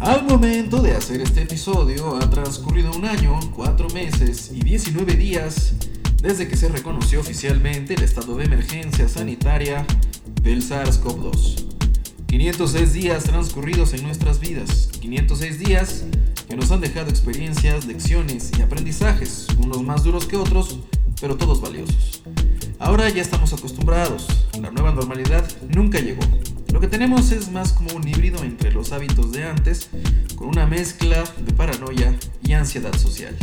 Al momento de hacer este episodio ha transcurrido un año, cuatro meses y 19 días desde que se reconoció oficialmente el estado de emergencia sanitaria del SARS-CoV-2. 506 días transcurridos en nuestras vidas, 506 días que nos han dejado experiencias, lecciones y aprendizajes, unos más duros que otros, pero todos valiosos. Ahora ya estamos acostumbrados, la nueva normalidad nunca llegó. Lo que tenemos es más como un híbrido entre los hábitos de antes, con una mezcla de paranoia y ansiedad social.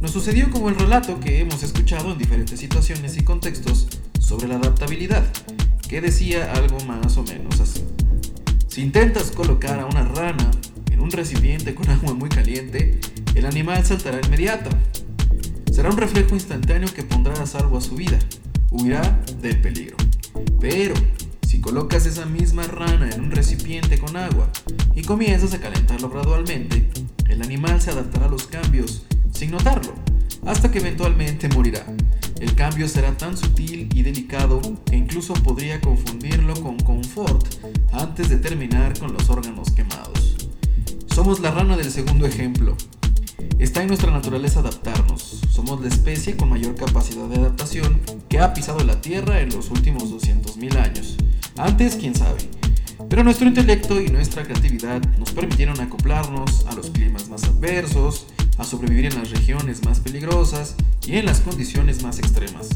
Nos sucedió como el relato que hemos escuchado en diferentes situaciones y contextos sobre la adaptabilidad, que decía algo más o menos así. Si intentas colocar a una rana en un recipiente con agua muy caliente, el animal saltará inmediato. Será un reflejo instantáneo que pondrá a salvo a su vida huirá del peligro. Pero si colocas esa misma rana en un recipiente con agua y comienzas a calentarlo gradualmente, el animal se adaptará a los cambios sin notarlo, hasta que eventualmente morirá. El cambio será tan sutil y delicado que incluso podría confundirlo con confort antes de terminar con los órganos quemados. Somos la rana del segundo ejemplo, Está en nuestra naturaleza adaptarnos. Somos la especie con mayor capacidad de adaptación que ha pisado la Tierra en los últimos 200.000 años. Antes, quién sabe. Pero nuestro intelecto y nuestra creatividad nos permitieron acoplarnos a los climas más adversos, a sobrevivir en las regiones más peligrosas y en las condiciones más extremas.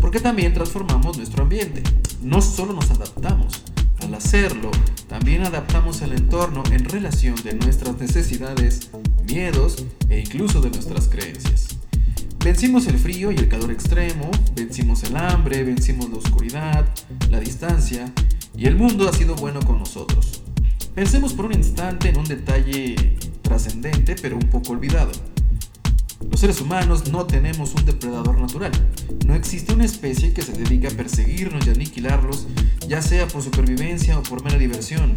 Porque también transformamos nuestro ambiente. No solo nos adaptamos, al hacerlo, también adaptamos el entorno en relación de nuestras necesidades, miedos e incluso de nuestras creencias. Vencimos el frío y el calor extremo, vencimos el hambre, vencimos la oscuridad, la distancia, y el mundo ha sido bueno con nosotros. Pensemos por un instante en un detalle trascendente pero un poco olvidado. Los seres humanos no tenemos un depredador natural. No existe una especie que se dedique a perseguirnos y aniquilarlos, ya sea por supervivencia o por mera diversión.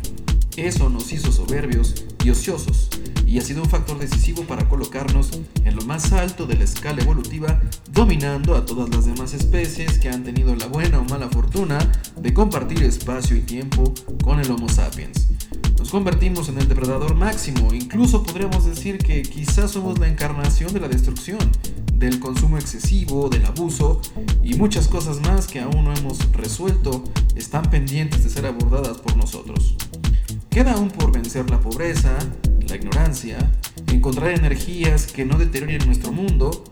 Eso nos hizo soberbios y ociosos, y ha sido un factor decisivo para colocarnos en lo más alto de la escala evolutiva, dominando a todas las demás especies que han tenido la buena o mala fortuna de compartir espacio y tiempo con el Homo sapiens convertimos en el depredador máximo, incluso podríamos decir que quizás somos la encarnación de la destrucción, del consumo excesivo, del abuso y muchas cosas más que aún no hemos resuelto están pendientes de ser abordadas por nosotros. Queda aún por vencer la pobreza, la ignorancia, encontrar energías que no deterioren nuestro mundo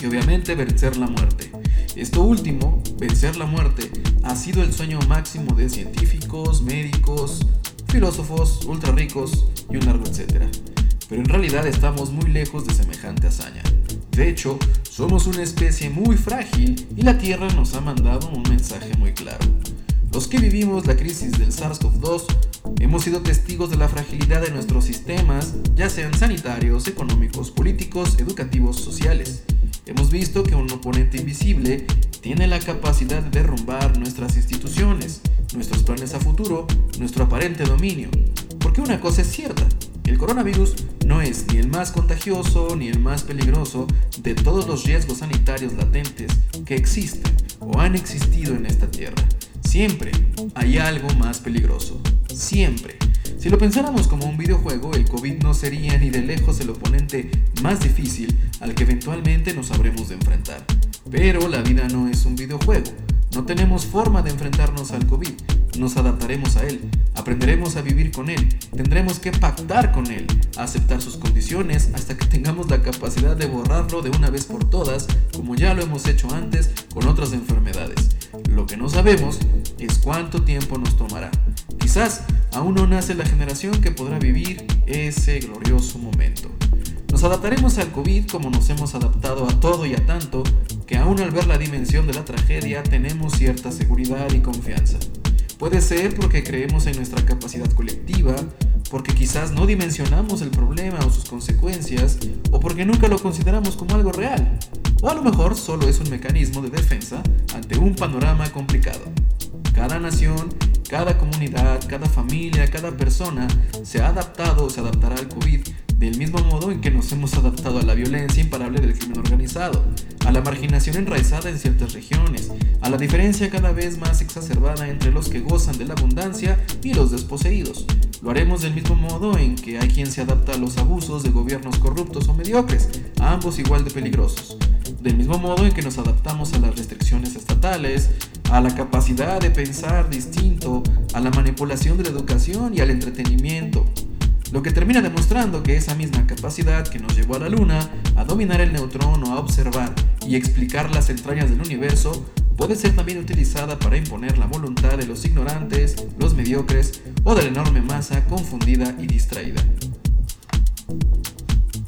y obviamente vencer la muerte. Esto último, vencer la muerte, ha sido el sueño máximo de científicos, médicos, filósofos, ultra ricos y un largo etcétera. Pero en realidad estamos muy lejos de semejante hazaña. De hecho, somos una especie muy frágil y la Tierra nos ha mandado un mensaje muy claro. Los que vivimos la crisis del SARS-CoV-2 hemos sido testigos de la fragilidad de nuestros sistemas, ya sean sanitarios, económicos, políticos, educativos, sociales. Hemos visto que un oponente invisible tiene la capacidad de derrumbar nuestras instituciones, nuestros planes a futuro, nuestro aparente dominio. Porque una cosa es cierta, el coronavirus no es ni el más contagioso ni el más peligroso de todos los riesgos sanitarios latentes que existen o han existido en esta Tierra. Siempre hay algo más peligroso. Siempre. Si lo pensáramos como un videojuego, el COVID no sería ni de lejos el oponente más difícil al que eventualmente nos habremos de enfrentar. Pero la vida no es un videojuego. No tenemos forma de enfrentarnos al COVID. Nos adaptaremos a él, aprenderemos a vivir con él, tendremos que pactar con él, aceptar sus condiciones hasta que tengamos la capacidad de borrarlo de una vez por todas, como ya lo hemos hecho antes con otras enfermedades. Lo que no sabemos es cuánto tiempo nos tomará. Quizás aún no nace la generación que podrá vivir ese glorioso momento. Nos adaptaremos al COVID como nos hemos adaptado a todo y a tanto, que aún al ver la dimensión de la tragedia tenemos cierta seguridad y confianza. Puede ser porque creemos en nuestra capacidad colectiva, porque quizás no dimensionamos el problema o sus consecuencias, o porque nunca lo consideramos como algo real. O a lo mejor solo es un mecanismo de defensa ante un panorama complicado. Cada nación, cada comunidad, cada familia, cada persona se ha adaptado o se adaptará al COVID del mismo modo en que nos hemos adaptado a la violencia imparable del crimen organizado, a la marginación enraizada en ciertas regiones, a la diferencia cada vez más exacerbada entre los que gozan de la abundancia y los desposeídos. Lo haremos del mismo modo en que hay quien se adapta a los abusos de gobiernos corruptos o mediocres, ambos igual de peligrosos. Del mismo modo en que nos adaptamos a las restricciones estatales, a la capacidad de pensar distinto, a la manipulación de la educación y al entretenimiento. Lo que termina demostrando que esa misma capacidad que nos llevó a la Luna, a dominar el neutrón o a observar y explicar las entrañas del universo, puede ser también utilizada para imponer la voluntad de los ignorantes, los mediocres o de la enorme masa confundida y distraída.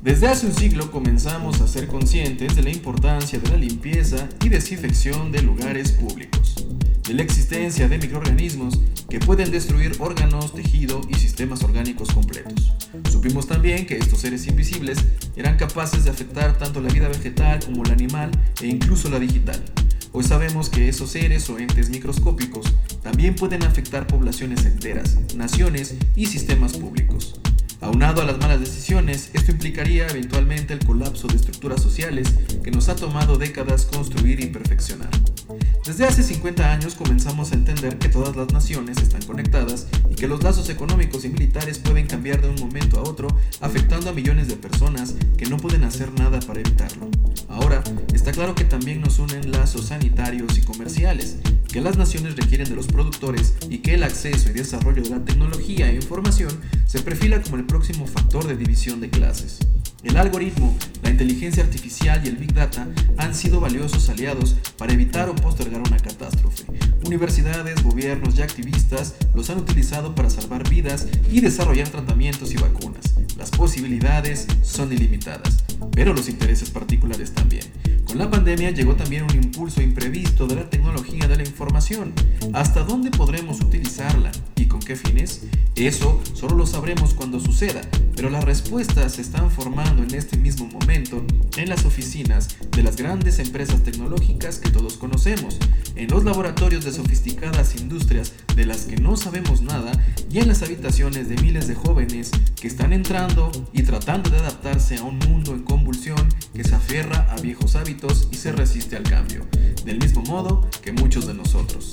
Desde hace un siglo comenzamos a ser conscientes de la importancia de la limpieza y desinfección de lugares públicos, de la existencia de microorganismos que pueden destruir órganos, tejido y sistemas orgánicos completos. Supimos también que estos seres invisibles eran capaces de afectar tanto la vida vegetal como la animal e incluso la digital. Hoy sabemos que esos seres o entes microscópicos también pueden afectar poblaciones enteras, naciones y sistemas públicos. Aunado a las malas decisiones, esto implicaría eventualmente el colapso de estructuras sociales que nos ha tomado décadas construir y perfeccionar. Desde hace 50 años comenzamos a entender que todas las naciones están conectadas y que los lazos económicos y militares pueden cambiar de un momento a otro, afectando a millones de personas que no pueden hacer nada para evitarlo. Ahora, está claro que también nos unen lazos sanitarios y comerciales, que las naciones requieren de los productores y que el acceso y desarrollo de la tecnología e información se perfila como el próximo factor de división de clases. El algoritmo, la inteligencia artificial y el big data han sido valiosos aliados para evitar o postergar una catástrofe. Universidades, gobiernos y activistas los han utilizado para salvar vidas y desarrollar tratamientos y vacunas. Las posibilidades son ilimitadas, pero los intereses particulares también. Con la pandemia llegó también un impulso imprevisto de la tecnología de la información. ¿Hasta dónde podremos utilizarla y con qué fines? Eso solo lo sabremos cuando suceda, pero las respuestas se están formando en este mismo momento en las oficinas de las grandes empresas tecnológicas que todos conocemos, en los laboratorios de sofisticadas industrias de las que no sabemos nada y en las habitaciones de miles de jóvenes que están entrando y tratando de adaptarse a un mundo en convulsión que se aferra a viejos y se resiste al cambio, del mismo modo que muchos de nosotros.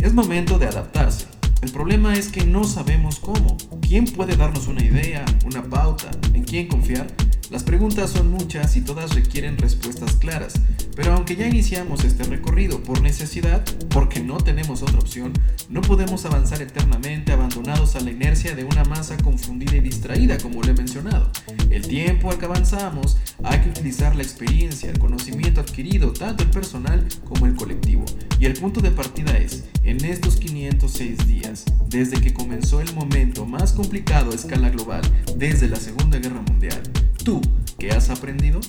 Es momento de adaptarse. El problema es que no sabemos cómo. ¿Quién puede darnos una idea, una pauta, en quién confiar? Las preguntas son muchas y todas requieren respuestas claras, pero aunque ya iniciamos este recorrido por necesidad, porque no tenemos otra opción, no podemos avanzar eternamente abandonados a la inercia de una masa confundida y distraída, como lo he mencionado. El tiempo al que avanzamos hay que utilizar la experiencia, el conocimiento adquirido, tanto el personal como el colectivo. Y el punto de partida es, en estos 506 días, desde que comenzó el momento más complicado a escala global, desde la Segunda Guerra Mundial, ¿Tú qué has aprendido?